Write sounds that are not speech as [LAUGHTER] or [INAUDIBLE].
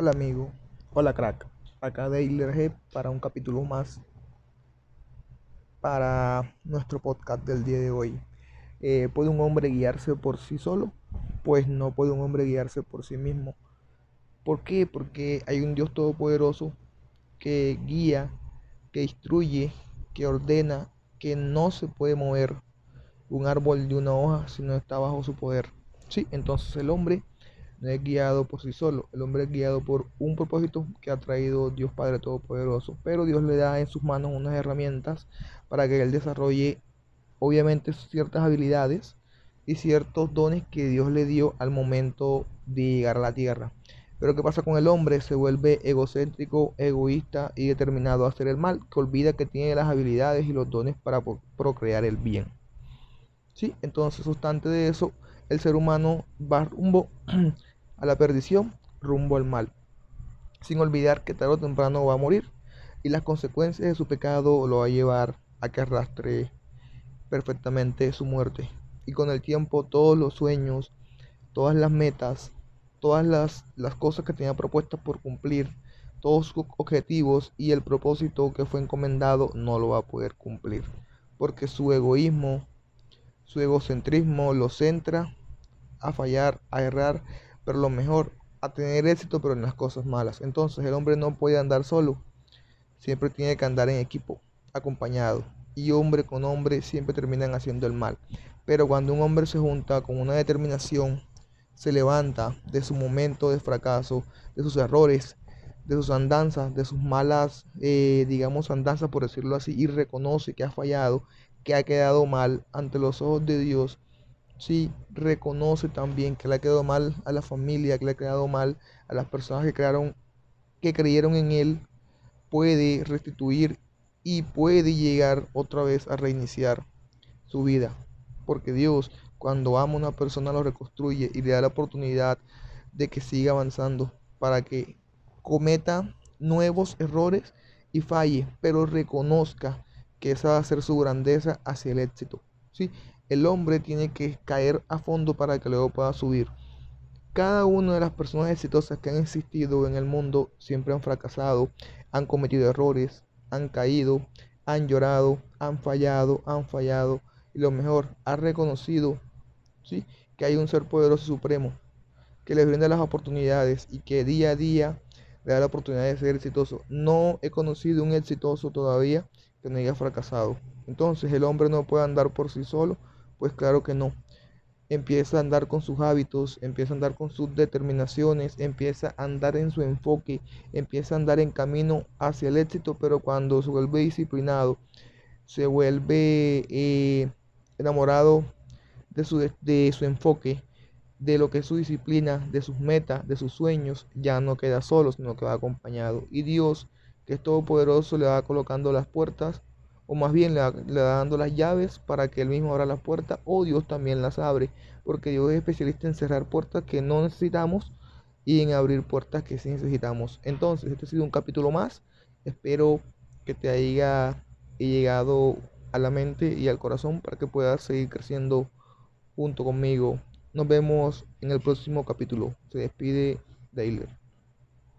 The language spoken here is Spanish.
Hola amigo, hola crack, acá Dailer G para un capítulo más para nuestro podcast del día de hoy. Eh, ¿Puede un hombre guiarse por sí solo? Pues no puede un hombre guiarse por sí mismo. ¿Por qué? Porque hay un Dios todopoderoso que guía, que instruye, que ordena, que no se puede mover un árbol de una hoja si no está bajo su poder. Sí, entonces el hombre no es guiado por sí solo, el hombre es guiado por un propósito que ha traído Dios Padre Todopoderoso, pero Dios le da en sus manos unas herramientas para que él desarrolle obviamente ciertas habilidades y ciertos dones que Dios le dio al momento de llegar a la tierra. Pero ¿qué pasa con el hombre? Se vuelve egocéntrico, egoísta y determinado a hacer el mal, que olvida que tiene las habilidades y los dones para procrear el bien. ¿Sí? Entonces, obstante de eso, el ser humano va rumbo [CLEARS THROAT] a la perdición, rumbo al mal, sin olvidar que tarde o temprano va a morir y las consecuencias de su pecado lo va a llevar a que arrastre perfectamente su muerte. Y con el tiempo todos los sueños, todas las metas, todas las, las cosas que tenía propuestas por cumplir, todos sus objetivos y el propósito que fue encomendado no lo va a poder cumplir. Porque su egoísmo, su egocentrismo lo centra a fallar, a errar, pero lo mejor, a tener éxito, pero en las cosas malas. Entonces el hombre no puede andar solo, siempre tiene que andar en equipo, acompañado. Y hombre con hombre siempre terminan haciendo el mal. Pero cuando un hombre se junta con una determinación, se levanta de su momento de fracaso, de sus errores, de sus andanzas, de sus malas, eh, digamos, andanzas, por decirlo así, y reconoce que ha fallado, que ha quedado mal ante los ojos de Dios, sí reconoce también que le ha quedado mal a la familia, que le ha quedado mal a las personas que crearon, que creyeron en él, puede restituir y puede llegar otra vez a reiniciar su vida. Porque Dios, cuando ama a una persona, lo reconstruye y le da la oportunidad de que siga avanzando para que cometa nuevos errores y falle, pero reconozca que esa va a ser su grandeza hacia el éxito. ¿Sí? El hombre tiene que caer a fondo para que luego pueda subir. Cada una de las personas exitosas que han existido en el mundo siempre han fracasado, han cometido errores, han caído, han llorado, han fallado, han fallado. Y lo mejor, han reconocido ¿sí? que hay un ser poderoso supremo que les brinda las oportunidades y que día a día le da la oportunidad de ser exitoso. No he conocido un exitoso todavía que haya fracasado. Entonces el hombre no puede andar por sí solo, pues claro que no. Empieza a andar con sus hábitos, empieza a andar con sus determinaciones, empieza a andar en su enfoque, empieza a andar en camino hacia el éxito, pero cuando se vuelve disciplinado, se vuelve eh, enamorado de su, de su enfoque, de lo que es su disciplina, de sus metas, de sus sueños, ya no queda solo, sino que va acompañado. Y Dios, que es todopoderoso, le va colocando las puertas o más bien le, da dando las llaves para que él mismo abra las puertas, o Dios también las abre, porque Dios es especialista en cerrar puertas que no necesitamos y en abrir puertas que sí necesitamos. Entonces, este ha sido un capítulo más. Espero que te haya llegado a la mente y al corazón para que puedas seguir creciendo junto conmigo. Nos vemos en el próximo capítulo. Se despide Dailer.